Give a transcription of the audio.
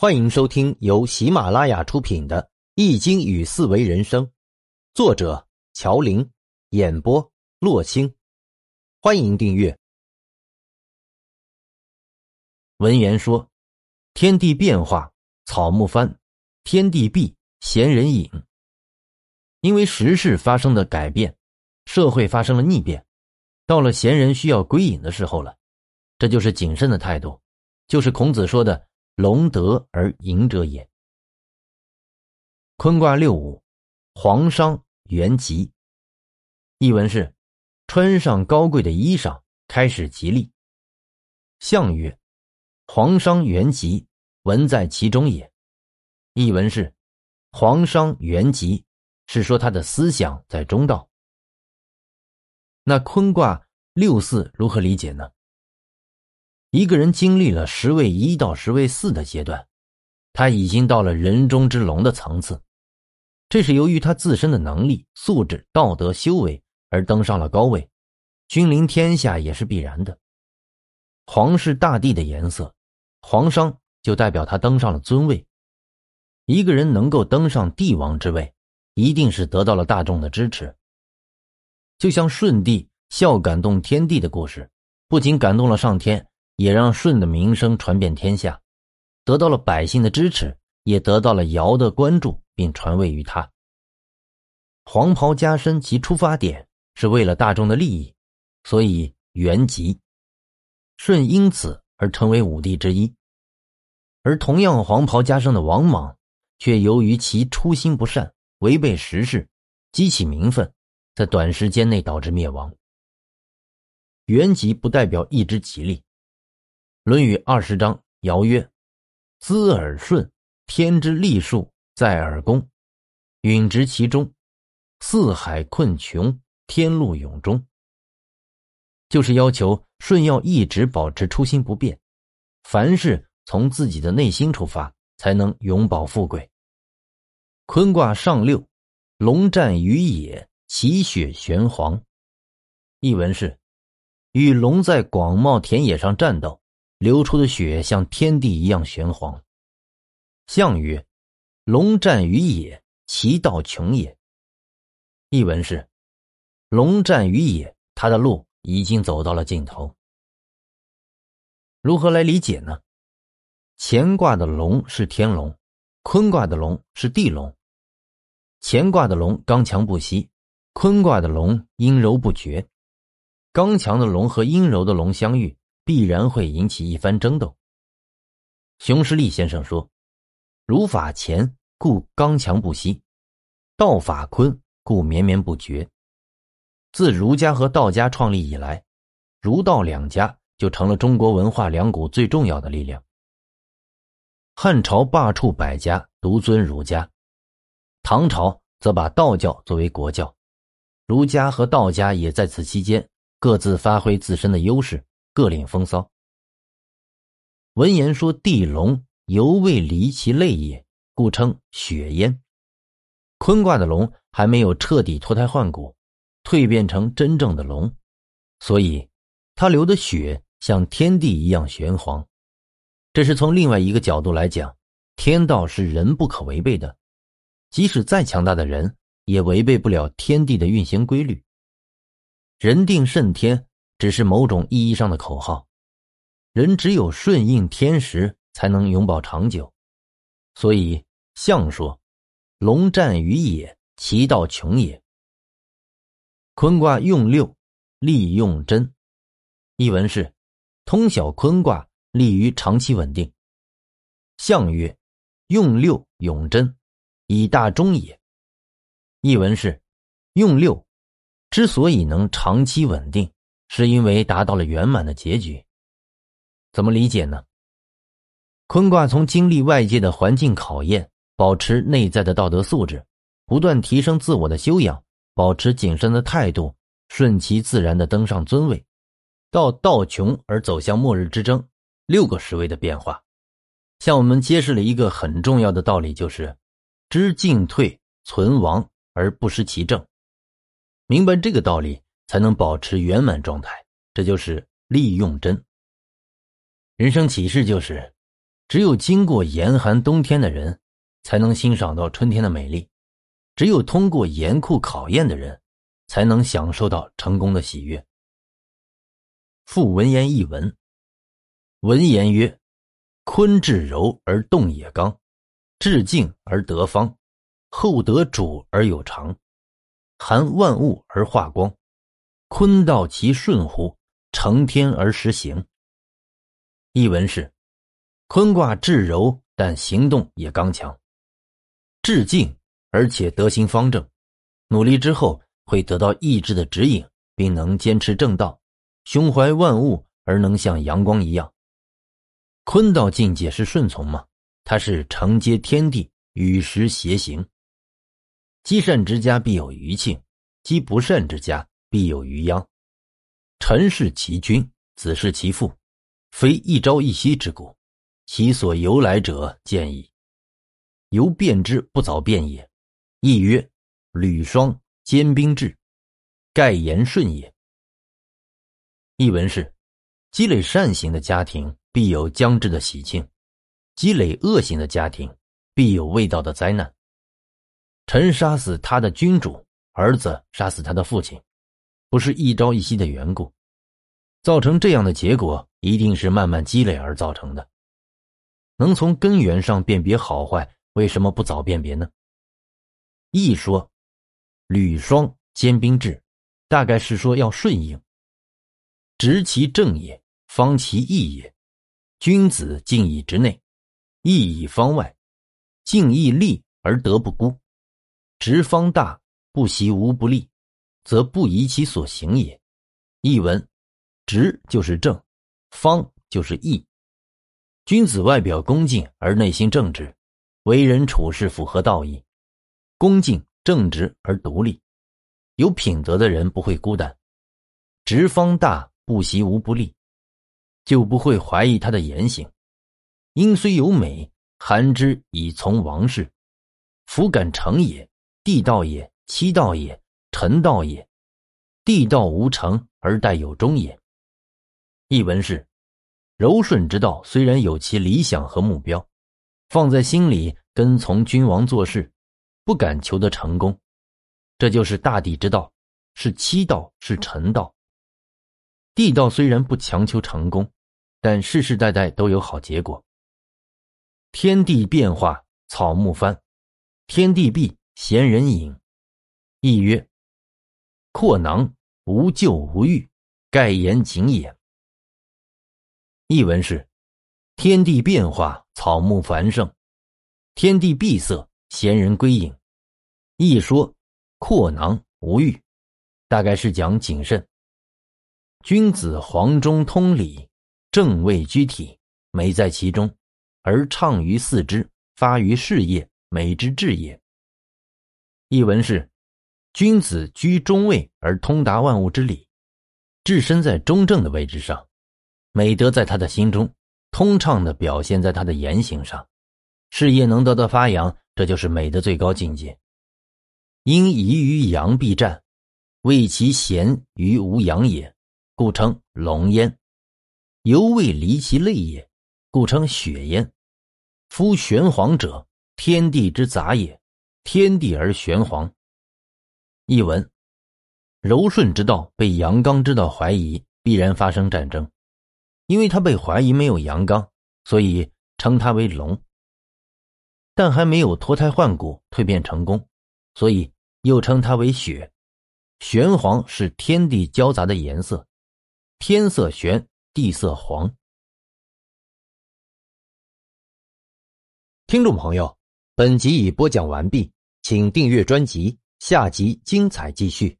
欢迎收听由喜马拉雅出品的《易经与四维人生》，作者乔林，演播洛青。欢迎订阅。文言说：“天地变化，草木翻；天地闭，闲人隐。”因为时事发生的改变，社会发生了逆变，到了闲人需要归隐的时候了。这就是谨慎的态度，就是孔子说的。龙德而盈者也。坤卦六五，黄商元吉。译文是：穿上高贵的衣裳，开始吉利。象曰：黄商元吉，文在其中也。译文是：黄商元吉，是说他的思想在中道。那坤卦六四如何理解呢？一个人经历了十位一到十位四的阶段，他已经到了人中之龙的层次。这是由于他自身的能力、素质、道德修为而登上了高位，君临天下也是必然的。皇室大地的颜色，皇商就代表他登上了尊位。一个人能够登上帝王之位，一定是得到了大众的支持。就像舜帝孝感动天地的故事，不仅感动了上天。也让舜的名声传遍天下，得到了百姓的支持，也得到了尧的关注，并传位于他。黄袍加身其出发点是为了大众的利益，所以元吉。舜因此而成为五帝之一，而同样黄袍加身的王莽，却由于其初心不善，违背时事，激起民愤，在短时间内导致灭亡。元吉不代表一直吉利。《论语》二十章，尧曰：“滋耳顺，天之利数在耳宫，允直其中。四海困穷，天路永中。”就是要求舜要一直保持初心不变，凡事从自己的内心出发，才能永保富贵。坤卦上六，龙战于野，其血玄黄。译文是：与龙在广袤田野上战斗。流出的血像天地一样玄黄。项曰：“龙战于野，其道穷也。”译文是：“龙战于野，他的路已经走到了尽头。”如何来理解呢？乾卦的龙是天龙，坤卦的龙是地龙。乾卦的龙刚强不息，坤卦的龙阴柔不绝。刚强的龙和阴柔的龙相遇。必然会引起一番争斗。熊十力先生说：“儒法乾，故刚强不息；道法坤，故绵绵不绝。自儒家和道家创立以来，儒道两家就成了中国文化两股最重要的力量。汉朝罢黜百家，独尊儒家；唐朝则把道教作为国教。儒家和道家也在此期间各自发挥自身的优势。”各领风骚。文言说：“地龙犹未离其类也，故称血焉。”坤卦的龙还没有彻底脱胎换骨，蜕变成真正的龙，所以他流的血像天地一样玄黄。这是从另外一个角度来讲，天道是人不可违背的，即使再强大的人，也违背不了天地的运行规律。人定胜天。只是某种意义上的口号，人只有顺应天时，才能永保长久。所以象说：“龙战于野，其道穷也。”坤卦用六，利用贞。译文是：通晓坤卦，利于长期稳定。象曰：“用六永贞，以大中也。”译文是：用六之所以能长期稳定。是因为达到了圆满的结局。怎么理解呢？坤卦从经历外界的环境考验，保持内在的道德素质，不断提升自我的修养，保持谨慎的态度，顺其自然的登上尊位，到道穷而走向末日之争，六个十位的变化，向我们揭示了一个很重要的道理，就是知进退存亡而不失其正。明白这个道理。才能保持圆满状态，这就是利用真。人生启示就是：只有经过严寒冬天的人，才能欣赏到春天的美丽；只有通过严酷考验的人，才能享受到成功的喜悦。复文言译文，文言曰：“坤至柔而动也刚，至静而得方，厚德主而有常，含万物而化光。坤道其顺乎？成天而实行。”译文是。坤卦至柔，但行动也刚强；至静，而且德行方正。努力之后会得到意志的指引，并能坚持正道，胸怀万物而能像阳光一样。坤道境界是顺从吗？它是承接天地，与时偕行。积善之家必有余庆，积不善之家必有余殃。臣是其君，子是其父，非一朝一夕之故。其所由来者，见矣。由变之不早变也。亦曰：吕霜坚冰至，盖言顺也。译文是：积累善行的家庭必有将至的喜庆，积累恶行的家庭必有未到的灾难。臣杀死他的君主，儿子杀死他的父亲，不是一朝一夕的缘故，造成这样的结果，一定是慢慢积累而造成的。能从根源上辨别好坏，为什么不早辨别呢？一说，履霜坚冰至，大概是说要顺应。执其正也，方其义也。君子敬以直内，义以方外。敬义利而德不孤，直方大，不习无不利，则不宜其所行也。译文：直就是正，方就是义。君子外表恭敬而内心正直，为人处事符合道义，恭敬正直而独立，有品德的人不会孤单。直方大，不习无不利，就不会怀疑他的言行。因虽有美，含之以从王室。弗敢成也，地道也，七道也，臣道也。地道无成而待有终也。译文是。柔顺之道虽然有其理想和目标，放在心里跟从君王做事，不敢求得成功，这就是大地之道，是七道，是臣道。地道虽然不强求成功，但世世代代都有好结果。天地变化，草木翻；天地闭，闲人隐。亦曰：阔囊无咎无欲，盖言谨也。译文是：天地变化，草木繁盛；天地闭塞，闲人归隐。一说阔囊无欲，大概是讲谨慎。君子黄中通理，正位居体，美在其中，而畅于四肢，发于事业，美之至也。译文是：君子居中位而通达万物之理，置身在中正的位置上。美德在他的心中，通畅的表现在他的言行上，事业能得到发扬，这就是美的最高境界。因宜于阳必战，为其贤于无阳也，故称龙焉；犹未离其类也，故称血焉。夫玄黄者，天地之杂也，天地而玄黄。译文：柔顺之道被阳刚之道怀疑，必然发生战争。因为他被怀疑没有阳刚，所以称他为龙。但还没有脱胎换骨、蜕变成功，所以又称他为雪。玄黄是天地交杂的颜色，天色玄，地色黄。听众朋友，本集已播讲完毕，请订阅专辑，下集精彩继续。